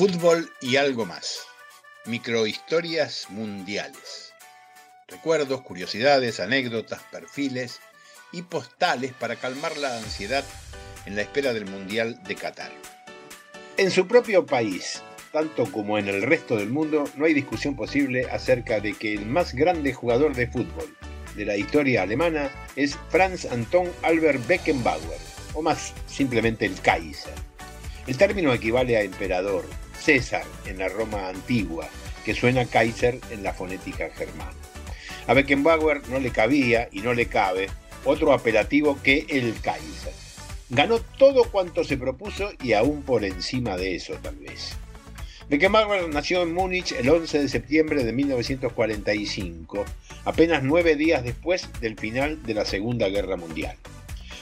Fútbol y algo más. Microhistorias mundiales. Recuerdos, curiosidades, anécdotas, perfiles y postales para calmar la ansiedad en la espera del Mundial de Qatar. En su propio país, tanto como en el resto del mundo, no hay discusión posible acerca de que el más grande jugador de fútbol de la historia alemana es Franz Anton Albert Beckenbauer, o más simplemente el Kaiser. El término equivale a emperador, César en la Roma antigua, que suena Kaiser en la fonética germana. A Beckenbauer no le cabía y no le cabe otro apelativo que el Kaiser. Ganó todo cuanto se propuso y aún por encima de eso tal vez. Beckenbauer nació en Múnich el 11 de septiembre de 1945, apenas nueve días después del final de la Segunda Guerra Mundial.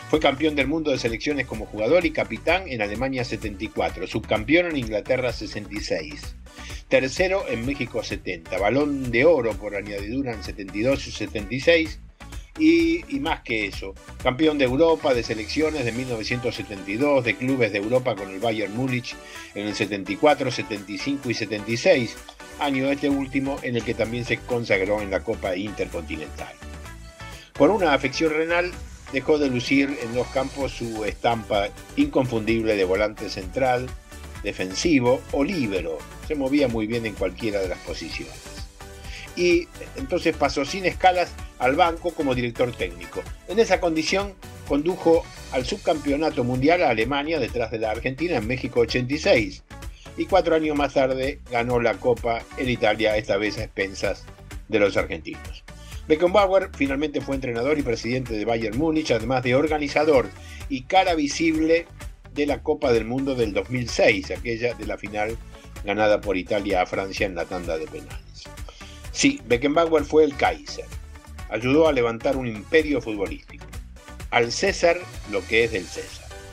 Fue campeón del mundo de selecciones como jugador y capitán en Alemania 74, subcampeón en Inglaterra 66, tercero en México 70, balón de oro por añadidura en 72 y 76 y, más que eso, campeón de Europa de selecciones de 1972, de clubes de Europa con el Bayern Múnich en el 74, 75 y 76, año este último en el que también se consagró en la Copa Intercontinental. Por una afección renal, dejó de lucir en los campos su estampa inconfundible de volante central, defensivo o líbero. Se movía muy bien en cualquiera de las posiciones y entonces pasó sin escalas al banco como director técnico. En esa condición condujo al subcampeonato mundial a Alemania detrás de la Argentina en México 86 y cuatro años más tarde ganó la Copa en Italia, esta vez a expensas de los argentinos. Beckenbauer finalmente fue entrenador y presidente de Bayern Múnich, además de organizador y cara visible de la Copa del Mundo del 2006, aquella de la final ganada por Italia a Francia en la tanda de penales. Sí, Beckenbauer fue el Kaiser. Ayudó a levantar un imperio futbolístico. Al César lo que es del César.